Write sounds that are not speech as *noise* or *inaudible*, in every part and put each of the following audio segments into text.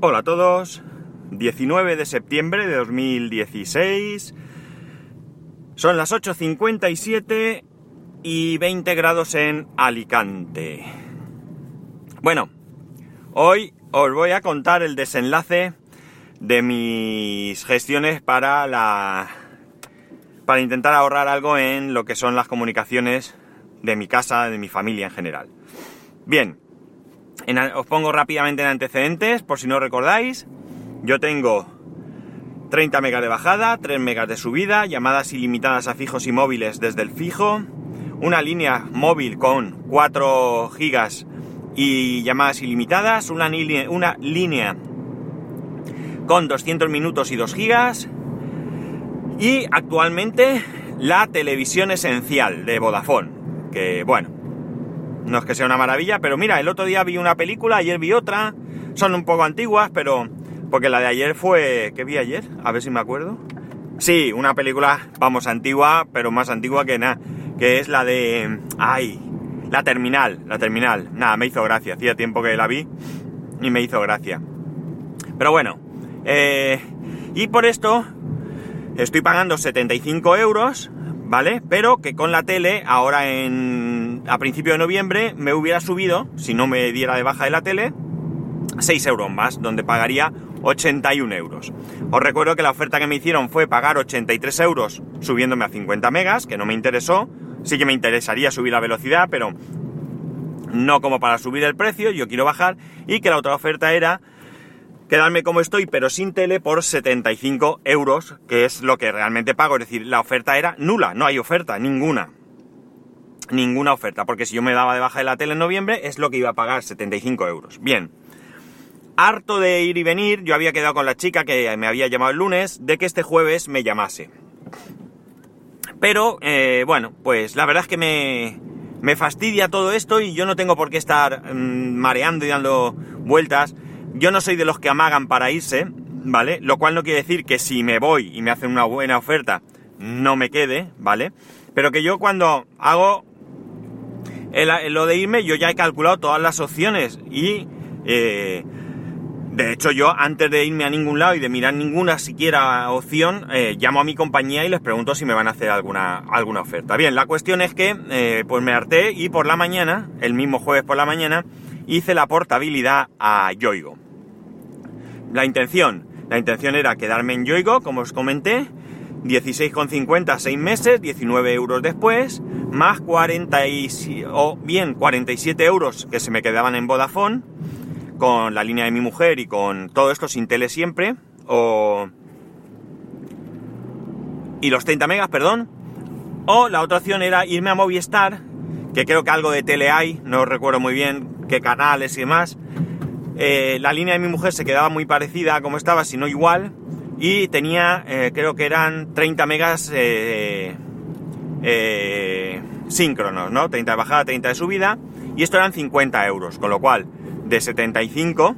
Hola a todos, 19 de septiembre de 2016, son las 8.57 y 20 grados en Alicante. Bueno, hoy os voy a contar el desenlace de mis gestiones para la para intentar ahorrar algo en lo que son las comunicaciones de mi casa, de mi familia en general. Bien, os pongo rápidamente en antecedentes, por si no recordáis. Yo tengo 30 megas de bajada, 3 megas de subida, llamadas ilimitadas a fijos y móviles desde el fijo, una línea móvil con 4 gigas y llamadas ilimitadas, una, línea, con 200 minutos y 2 gigas, y actualmente la televisión esencial de Vodafone, que bueno, no es que sea una maravilla, pero mira, el otro día vi una película, ayer vi otra, son un poco antiguas, pero... Porque la de ayer fue... ¿Qué vi ayer? A ver si me acuerdo. Sí, una película, vamos, antigua, pero más antigua que nada, que es la de... ¡Ay! La Terminal, la Terminal. Nada, me hizo gracia, hacía tiempo que la vi y me hizo gracia. Pero bueno, eh, y por esto estoy pagando 75 euros ¿vale? Pero que con la tele, ahora en, a principio de noviembre, me hubiera subido, si no me diera de baja de la tele, 6 euros más, donde pagaría 81 euros. Os recuerdo que la oferta que me hicieron fue pagar 83 euros subiéndome a 50 megas, que no me interesó. Sí que me interesaría subir la velocidad, pero no como para subir el precio, yo quiero bajar. Y que la otra oferta era quedarme como estoy, pero sin tele, por 75 euros, que es lo que realmente pago. Es decir, la oferta era nula, no hay oferta, ninguna. Ninguna oferta, porque si yo me daba de baja de la tele en noviembre, es lo que iba a pagar, 75 euros. Bien. Harto de ir y venir, yo había quedado con la chica que me había llamado el lunes, de que este jueves me llamase. Pero, eh, bueno, pues la verdad es que me, me fastidia todo esto y yo no tengo por qué estar mm, mareando y dando vueltas. Yo no soy de los que amagan para irse, ¿vale? Lo cual no quiere decir que si me voy y me hacen una buena oferta, no me quede, ¿vale? Pero que yo cuando hago lo de irme, yo ya he calculado todas las opciones y... Eh, de hecho, yo antes de irme a ningún lado y de mirar ninguna siquiera opción, eh, llamo a mi compañía y les pregunto si me van a hacer alguna, alguna oferta. Bien, la cuestión es que eh, pues me harté y por la mañana, el mismo jueves por la mañana, hice la portabilidad a Yoigo. La intención, la intención era quedarme en Yoigo, como os comenté, 16,50 6 meses, 19 euros después, más 40 o bien 47 euros que se me quedaban en Vodafone, con la línea de mi mujer y con todo esto sin tele siempre, o... y los 30 megas, perdón, o la otra opción era irme a Movistar, que creo que algo de tele hay, no recuerdo muy bien qué canales y demás, eh, la línea de mi mujer se quedaba muy parecida a como estaba, si no igual, y tenía, eh, creo que eran 30 megas eh, síncronos, ¿no? 30 de bajada, 30 de subida, y esto eran 50 euros, con lo cual, de 75,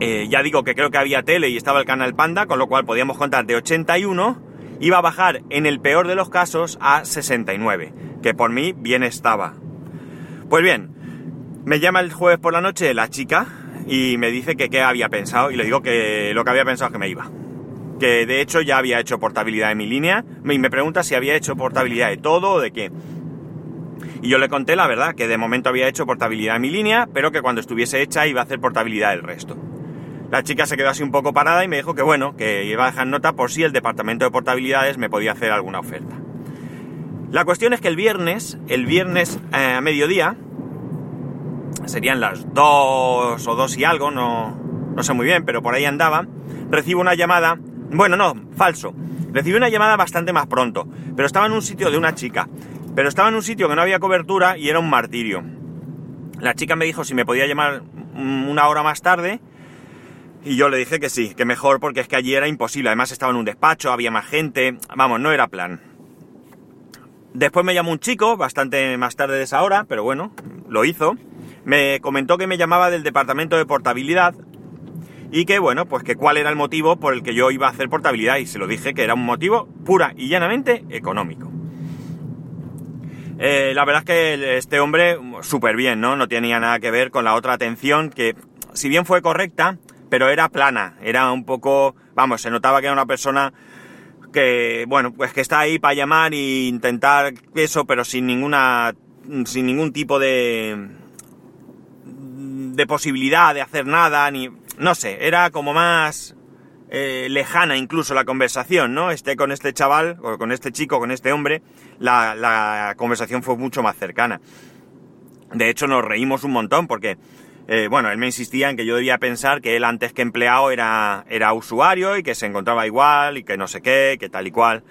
ya digo que creo que había tele y estaba el canal Panda, con lo cual podíamos contar de 81, iba a bajar en el peor de los casos a 69, que por mí bien estaba. Pues bien, me llama el jueves por la noche la chica y me dice que qué había pensado y le digo que lo que había pensado es que me iba. Que de hecho ya había hecho portabilidad de mi línea y me pregunta si había hecho portabilidad de todo o de qué. Y yo le conté la verdad, que de momento había hecho portabilidad de mi línea, pero que cuando estuviese hecha iba a hacer portabilidad del resto. La chica se quedó así un poco parada y me dijo que bueno, que iba a dejar nota por si el departamento de portabilidades me podía hacer alguna oferta. La cuestión es que el viernes, el viernes eh, a mediodía, serían las dos o dos y algo, no, no sé muy bien, pero por ahí andaba, recibo una llamada, bueno, no, falso, recibí una llamada bastante más pronto, pero estaba en un sitio de una chica, pero estaba en un sitio que no había cobertura y era un martirio. La chica me dijo si me podía llamar una hora más tarde y yo le dije que sí, que mejor porque es que allí era imposible, además estaba en un despacho, había más gente, vamos, no era plan. Después me llamó un chico, bastante más tarde de esa hora, pero bueno, lo hizo me comentó que me llamaba del departamento de portabilidad y que bueno, pues que cuál era el motivo por el que yo iba a hacer portabilidad y se lo dije que era un motivo pura y llanamente económico. Eh, la verdad es que este hombre súper bien, ¿no? No tenía nada que ver con la otra atención que si bien fue correcta, pero era plana, era un poco, vamos, se notaba que era una persona que, bueno, pues que está ahí para llamar e intentar eso, pero sin ninguna, sin ningún tipo de, de posibilidad de hacer nada, ni, no sé, era como más eh, lejana incluso la conversación, ¿no? Este con este chaval, o con este chico, con este hombre, la, la conversación fue mucho más cercana. De hecho, nos reímos un montón porque, eh, bueno, él me insistía en que yo debía pensar que él antes que empleado era, era usuario y que se encontraba igual y que no sé qué, que tal y cual.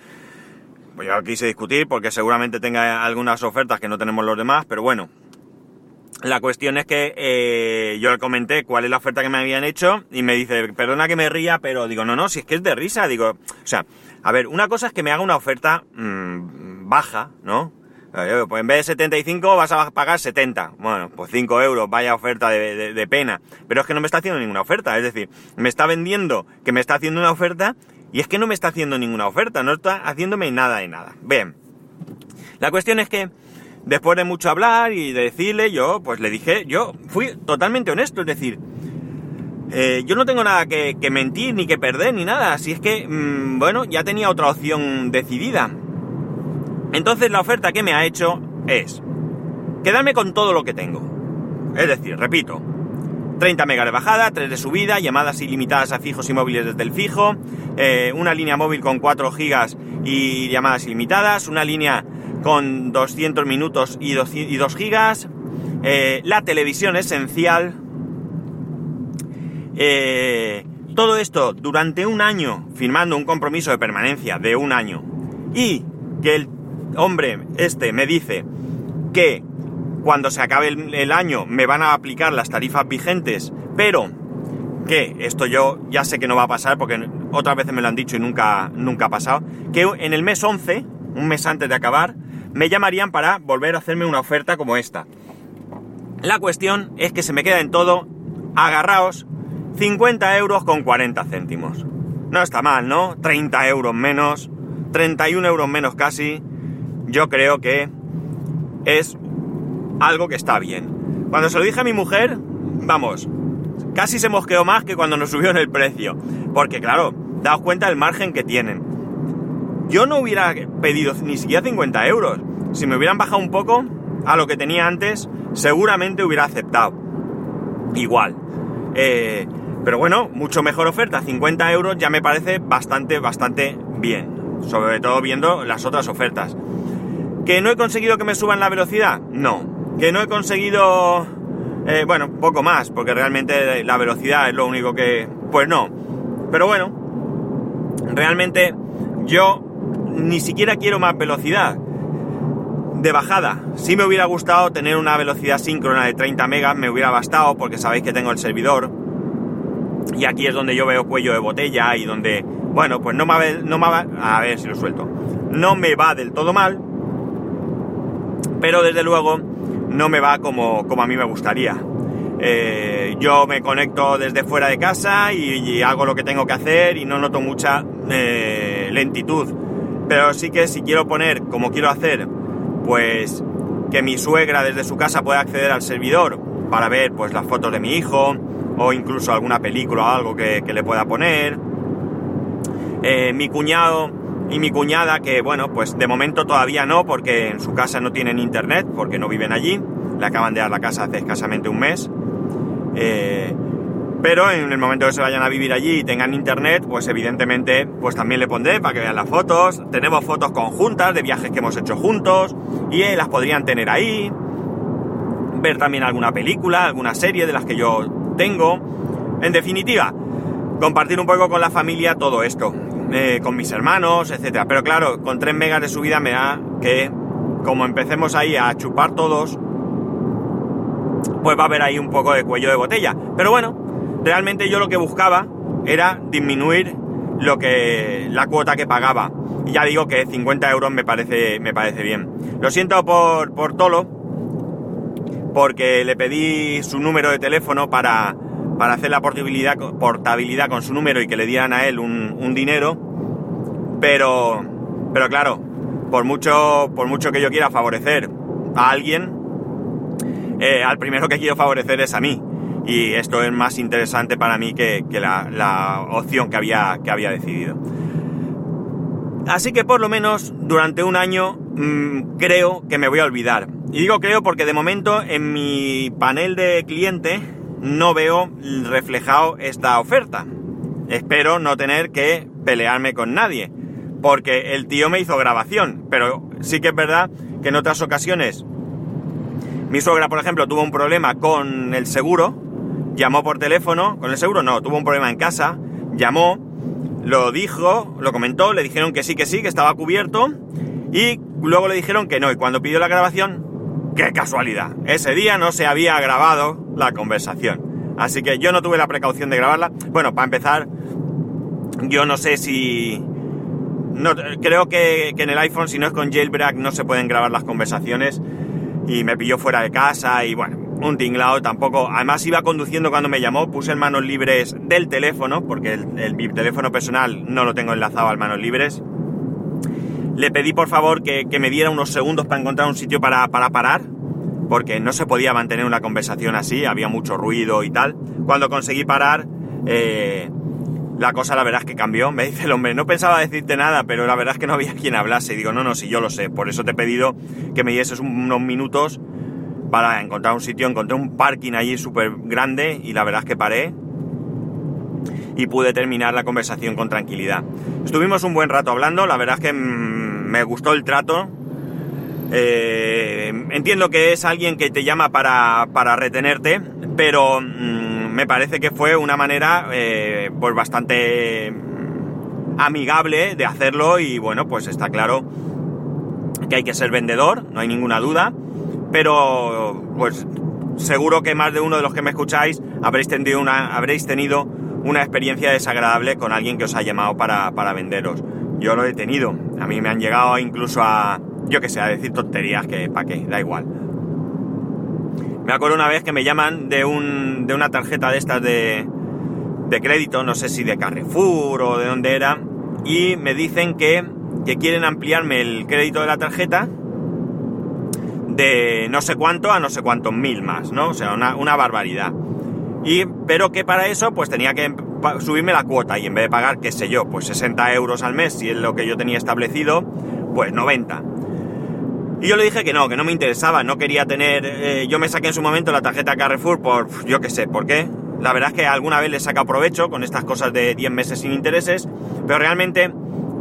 Pues yo quise discutir porque seguramente tenga algunas ofertas que no tenemos los demás, pero bueno. La cuestión es que eh, yo le comenté cuál es la oferta que me habían hecho y me dice, perdona que me ría, pero digo, no, no, si es que es de risa, digo, o sea, a ver, una cosa es que me haga una oferta mmm, baja, ¿no? Pues en vez de 75 vas a pagar 70. Bueno, pues 5 euros, vaya oferta de, pena. Pero es que no me está haciendo ninguna oferta. Es decir, me está vendiendo que me está haciendo una oferta y es que no me está haciendo ninguna oferta. No está haciéndome nada de nada. Bien. La cuestión es que después de mucho hablar y de decirle, yo pues le dije, yo fui totalmente honesto. Es decir, eh, yo no tengo nada que, mentir ni que perder ni nada. Así es que, mm, bueno, ya tenía otra opción decidida. Entonces la oferta que me ha hecho es quedarme con todo lo que tengo. Es decir, repito, 30 megas de bajada, 3 de subida, llamadas ilimitadas a fijos y móviles desde el fijo, eh, una línea móvil con 4 gigas y llamadas ilimitadas, una línea con 200 minutos y 2, gigas, eh, la televisión esencial, eh, todo esto durante un año, firmando un compromiso de permanencia de un año, y que el hombre este me dice que cuando se acabe el, año me van a aplicar las tarifas vigentes, pero que esto yo ya sé que no va a pasar porque otras veces me lo han dicho y nunca, nunca ha pasado, que en el mes 11, un mes antes de acabar, me llamarían para volver a hacerme una oferta como esta. La cuestión es que se me queda en todo, agarraos, 50 euros con 40 céntimos. No está mal, ¿no? 30 euros menos, 31 euros menos casi, yo creo que es algo que está bien. Cuando se lo dije a mi mujer, vamos, casi se mosqueó más que cuando nos subió en el precio. Porque claro, daos cuenta del margen que tienen. Yo no hubiera pedido ni siquiera 50 euros. Si me hubieran bajado un poco a lo que tenía antes, seguramente hubiera aceptado. Igual. Eh, pero bueno, mucho mejor oferta, 50 euros ya me parece bastante, bastante bien. Sobre todo viendo las otras ofertas. ¿Que no he conseguido que me suban la velocidad? No. ¿Que no he conseguido... Eh, bueno, poco más, porque realmente la velocidad es lo único que... Pues no. Pero bueno, realmente yo ni siquiera quiero más velocidad de bajada. Si me hubiera gustado tener una velocidad síncrona de 30 megas, me hubiera bastado, porque sabéis que tengo el servidor. Y aquí es donde yo veo cuello de botella y donde, bueno, pues no me no me va, a ver si lo suelto. No me va del todo mal, pero desde luego no me va como, como a mí me gustaría. Eh, yo me conecto desde fuera de casa y, hago lo que tengo que hacer y no noto mucha eh, lentitud. Pero sí que si quiero poner como quiero hacer, pues que mi suegra desde su casa pueda acceder al servidor para ver pues las fotos de mi hijo o incluso alguna película o algo que, le pueda poner. Eh, mi cuñado y mi cuñada, que bueno, pues de momento todavía no, porque en su casa no tienen internet, porque no viven allí, le acaban de dar la casa hace escasamente un mes. Eh, pero en el momento que se vayan a vivir allí y tengan internet, pues evidentemente, pues también le pondré para que vean las fotos. Tenemos fotos conjuntas de viajes que hemos hecho juntos y eh, las podrían tener ahí. Ver también alguna película, alguna serie de las que yo tengo. En definitiva, compartir un poco con la familia todo esto. Eh, con mis hermanos, etcétera. Pero claro, con 3 megas de subida me da que, como empecemos ahí a chupar todos, pues va a haber ahí un poco de cuello de botella. Pero bueno, realmente yo lo que buscaba era disminuir lo que la cuota que pagaba. Y ya digo que 50 euros me parece, me parece bien. Lo siento por, por Tolo, porque le pedí su número de teléfono para, para hacer la portabilidad, con su número y que le dieran a él un, dinero, pero, pero claro, por mucho, por mucho que yo quiera favorecer a alguien, eh, al primero que quiero favorecer es a mí. y esto es más interesante para mí que, la, opción que había, que había decidido. Así que por lo menos durante un año mm, creo que me voy a olvidar. Y digo creo porque de momento en mi panel de cliente no veo reflejado esta oferta. Espero no tener que pelearme con nadie. Porque el tío me hizo grabación. Pero sí que es verdad que en otras ocasiones mi suegra, por ejemplo, tuvo un problema con el seguro. Llamó por teléfono. Con el seguro no, tuvo un problema en casa. Llamó lo dijo, lo comentó, le dijeron que sí, que sí, que estaba cubierto y luego le dijeron que no. Y cuando pidió la grabación, qué casualidad, ese día no se había grabado la conversación. Así que yo no tuve la precaución de grabarla. Bueno, para empezar, yo no sé si... No, creo que, en el iPhone, si no es con jailbreak, no se pueden grabar las conversaciones. Y me pilló fuera de casa y bueno, un tinglao tampoco. Además iba conduciendo cuando me llamó, puse en manos libres del teléfono, porque el, teléfono personal no lo tengo enlazado al manos libres. Le pedí por favor que, me diera unos segundos para encontrar un sitio para, parar, porque no se podía mantener una conversación así, había mucho ruido y tal. Cuando conseguí parar, eh, la cosa la verdad es que cambió. *laughs* Me dice el hombre, no pensaba decirte nada, pero la verdad es que no había quien hablase. Y digo, no, no, si yo lo sé, por eso te he pedido que me dieses unos minutos para encontrar un sitio. Encontré un parking allí súper grande y la verdad es que paré y pude terminar la conversación con tranquilidad. Estuvimos un buen rato hablando, la verdad es que mm, me gustó el trato. Eh, entiendo que es alguien que te llama para, retenerte, pero mm, me parece que fue una manera eh, pues bastante amigable de hacerlo y bueno, pues está claro que hay que ser vendedor, no hay ninguna duda pero pues seguro que más de uno de los que me escucháis habréis tenido una, habréis tenido una experiencia desagradable con alguien que os ha llamado para, venderos. Yo lo he tenido. A mí me han llegado incluso a, yo que sé, a decir tonterías que para qué, da igual. Me acuerdo una vez que me llaman de, un, de una tarjeta de estas de, de crédito, no sé si de Carrefour o de dónde era, y me dicen que, que quieren ampliarme el crédito de la tarjeta de no sé cuánto a no sé cuántos mil más, ¿no? O sea, una, barbaridad. Y, pero que para eso pues tenía que subirme la cuota y en vez de pagar, qué sé yo, pues 60 euros al mes, si es lo que yo tenía establecido, pues 90. Y yo le dije que no, que no me interesaba, no quería tener... Eh, yo me saqué en su momento la tarjeta Carrefour por, yo qué sé, ¿por qué? La verdad es que alguna vez le he sacado provecho con estas cosas de 10 meses sin intereses, pero realmente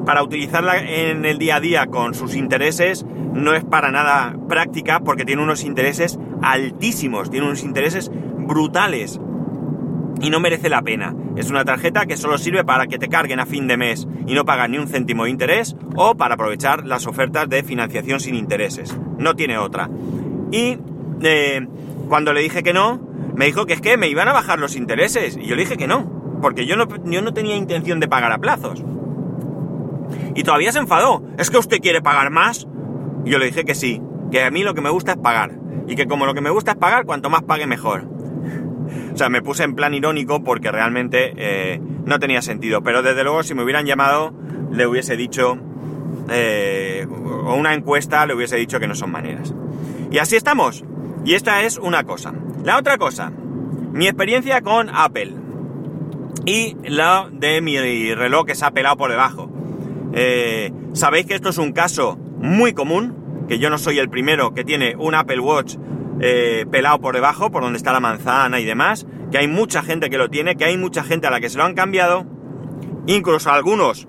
para utilizarla en el día a día con sus intereses no es para nada práctica porque tiene unos intereses altísimos, tiene unos intereses brutales y no merece la pena. Es una tarjeta que solo sirve para que te carguen a fin de mes y no pagas ni un céntimo de interés o para aprovechar las ofertas de financiación sin intereses. No tiene otra. Y eh, cuando le dije que no, me dijo que es que me iban a bajar los intereses. Y yo le dije que no, porque yo no, yo no tenía intención de pagar a plazos. Y todavía se enfadó. ¿Es que usted quiere pagar más? Y yo le dije que sí, que a mí lo que me gusta es pagar. Y que como lo que me gusta es pagar, cuanto más pague mejor. O sea, me puse en plan irónico porque realmente eh, no tenía sentido. Pero desde luego si me hubieran llamado, le hubiese dicho, eh, o una encuesta, le hubiese dicho que no son maneras. Y así estamos. Y esta es una cosa. La otra cosa, mi experiencia con Apple. Y la de mi reloj que se ha pelado por debajo. Eh, sabéis que esto es un caso muy común, que yo no soy el primero que tiene un Apple Watch eh, pelado por debajo, por donde está la manzana y demás, que hay mucha gente que lo tiene, que hay mucha gente a la que se lo han cambiado, incluso algunos,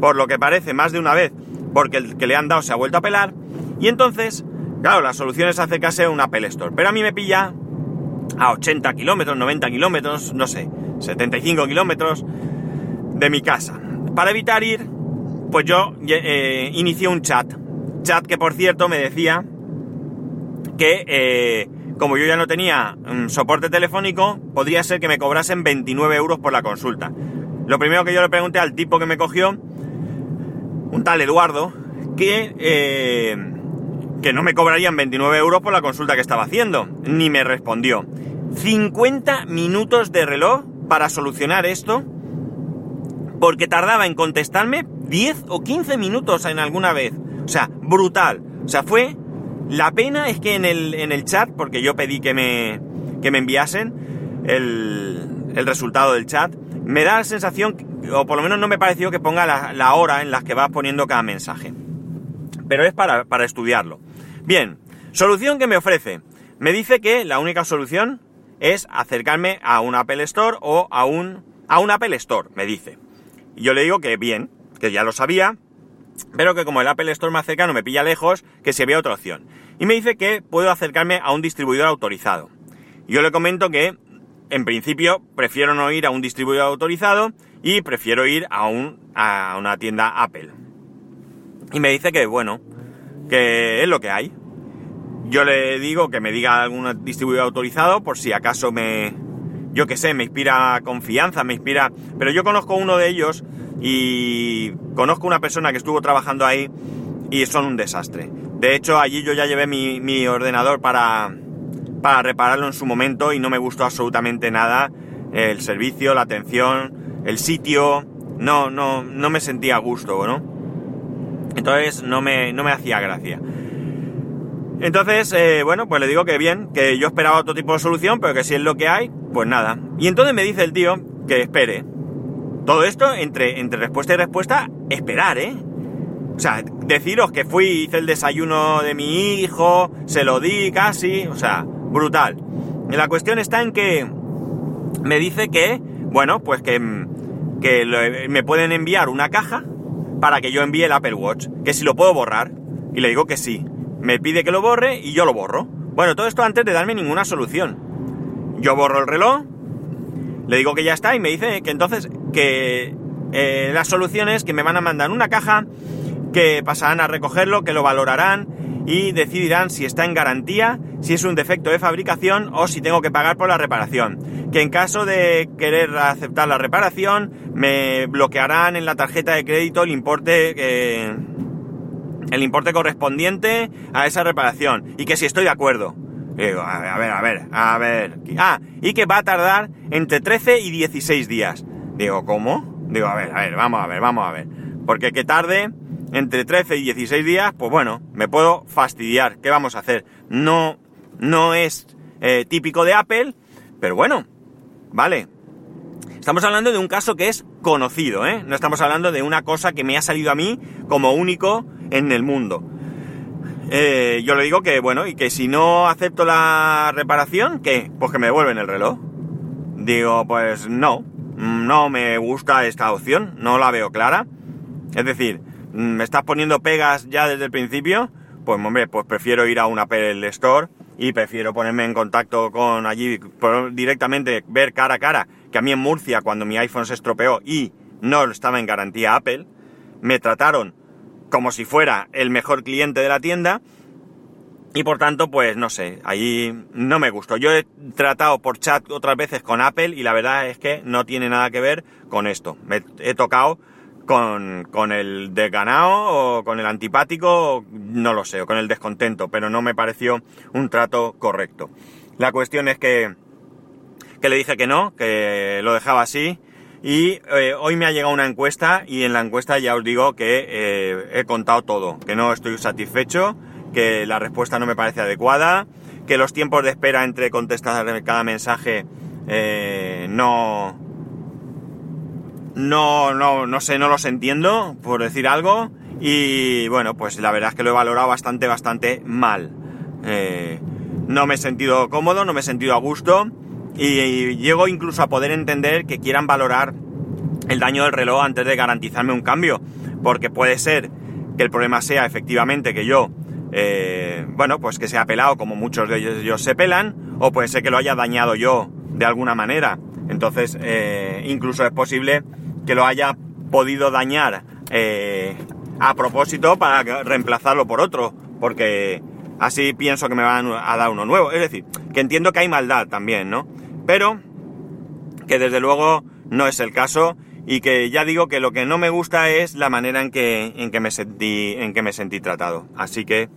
por lo que parece más de una vez, porque el que le han dado se ha vuelto a pelar, y entonces, claro, la solución es acercarse a un Apple Store, pero a mí me pilla a 80 kilómetros, 90 kilómetros, no sé, 75 kilómetros de mi casa. Para evitar ir pues yo eh, inicié un chat. Chat que por cierto me decía que eh, como yo ya no tenía mm, soporte telefónico, podría ser que me cobrasen 29 euros por la consulta. Lo primero que yo le pregunté al tipo que me cogió, un tal Eduardo, que, eh, que no me cobrarían 29 euros por la consulta que estaba haciendo. Ni me respondió. 50 minutos de reloj para solucionar esto, porque tardaba en contestarme 10 o 15 minutos en alguna vez. O sea, brutal. O sea, fue... La pena es que en el, en el chat, porque yo pedí que me, que me enviasen, el, el resultado del chat, me da la sensación, o por lo menos no me pareció que ponga la, hora en la que vas poniendo cada mensaje. Pero es para, para estudiarlo. Bien, solución que me ofrece. Me dice que la única solución es acercarme a un Apple Store o a un, a un Apple Store, me dice. Y yo le digo que bien, que ya lo sabía, pero que como el Apple Store más cercano me pilla lejos, que si había otra opción. Y me dice que puedo acercarme a un distribuidor autorizado. Yo le comento que, en principio, prefiero no ir a un distribuidor autorizado y prefiero ir a, un, a una tienda Apple. Y me dice que, bueno, que es lo que hay. Yo le digo que me diga algún distribuidor autorizado por si acaso me, yo qué sé, me inspira confianza, me inspira... Pero yo conozco uno de ellos y conozco una persona que estuvo trabajando ahí y son un desastre. De hecho, allí yo ya llevé mi, ordenador para, para repararlo en su momento y no me gustó absolutamente nada el servicio, la atención, el sitio. No, no, no me sentía a gusto, ¿no? Entonces no me, no me hacía gracia. Entonces, eh, bueno, pues le digo que bien, que yo esperaba otro tipo de solución, pero que si es lo que hay, pues nada. Y entonces me dice el tío que espere. Todo esto entre, entre respuesta y respuesta, esperar, ¿eh? O sea, deciros que fui, hice el desayuno de mi hijo, se lo di casi, o sea, brutal. Y la cuestión está en que me dice que, bueno, pues que, que me pueden enviar una caja para que yo envíe el Apple Watch, que si lo puedo borrar. Y le digo que sí me pide que lo borre y yo lo borro. Bueno, todo esto antes de darme ninguna solución. Yo borro el reloj, le digo que ya está y me dice que entonces que eh, las soluciones que me van a mandar una caja, que pasarán a recogerlo, que lo valorarán y decidirán si está en garantía, si es un defecto de fabricación o si tengo que pagar por la reparación. Que en caso de querer aceptar la reparación, me bloquearán en la tarjeta de crédito el importe eh, el importe correspondiente a esa reparación y que si estoy de acuerdo. Digo, a ver, a ver, a ver. Ah, y que va a tardar entre 13 y 16 días. Digo, ¿cómo? Digo, a ver, a ver, vamos a ver, vamos a ver. Porque que tarde entre 13 y 16 días, pues bueno, me puedo fastidiar. ¿Qué vamos a hacer? No, no es eh, típico de Apple, pero bueno, vale. Estamos hablando de un caso que es conocido, ¿eh? No estamos hablando de una cosa que me ha salido a mí como único en el mundo. Eh, yo le digo que, bueno, y que si no acepto la reparación, ¿qué? Pues que me devuelven el reloj. Digo, pues no, no me gusta esta opción, no la veo clara. Es decir, me estás poniendo pegas ya desde el principio, pues hombre, pues prefiero ir a un Apple Store y prefiero ponerme en contacto con allí directamente, ver cara a cara, que a mí en Murcia, cuando mi iPhone se estropeó y no estaba en garantía Apple, me trataron como si fuera el mejor cliente de la tienda. Y por tanto, pues no sé, allí no me gustó. Yo he tratado por chat otras veces con Apple y la verdad es que no tiene nada que ver con esto. Me he tocado con, con el desganado o con el antipático, no lo sé, o con el descontento, pero no me pareció un trato correcto. La cuestión es que, que le dije que no, que lo dejaba así y eh, hoy me ha llegado una encuesta y en la encuesta ya os digo que eh, he contado todo, que no estoy satisfecho, que la respuesta no me parece adecuada, que los tiempos de espera entre contestar cada mensaje eh, no, no, no, no sé, no los entiendo, por decir algo. Y bueno, pues la verdad es que lo he valorado bastante, bastante mal. no me he sentido cómodo, no me he sentido a gusto y, llego incluso a poder entender que quieran valorar el daño del reloj antes de garantizarme un cambio, porque puede ser que el problema sea efectivamente que yo, eh, bueno, pues que sea pelado como muchos de ellos, se pelan, o puede ser que lo haya dañado yo de alguna manera. Entonces, eh, incluso es posible que lo haya podido dañar eh, a propósito para reemplazarlo por otro, porque así pienso que me van a dar uno nuevo. Es decir, que entiendo que hay maldad también, ¿no? Pero que desde luego no es el caso y que ya digo que lo que no me gusta es la manera en que, en que, me, sentí, en que me sentí tratado. Así que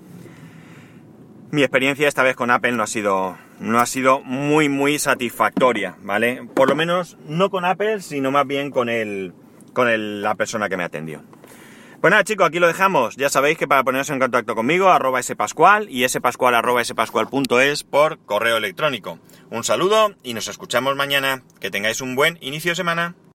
mi experiencia esta vez con Apple no ha sido, no ha sido muy, muy satisfactoria, ¿vale? Por lo menos no con Apple, sino más bien con, el, con la persona que me atendió. Pues nada, chicos, aquí lo dejamos. Ya sabéis que para poneros en contacto conmigo, arroba spascual y spascual arroba spascual.es por correo electrónico. Un saludo y nos escuchamos mañana. Que tengáis un buen inicio de semana.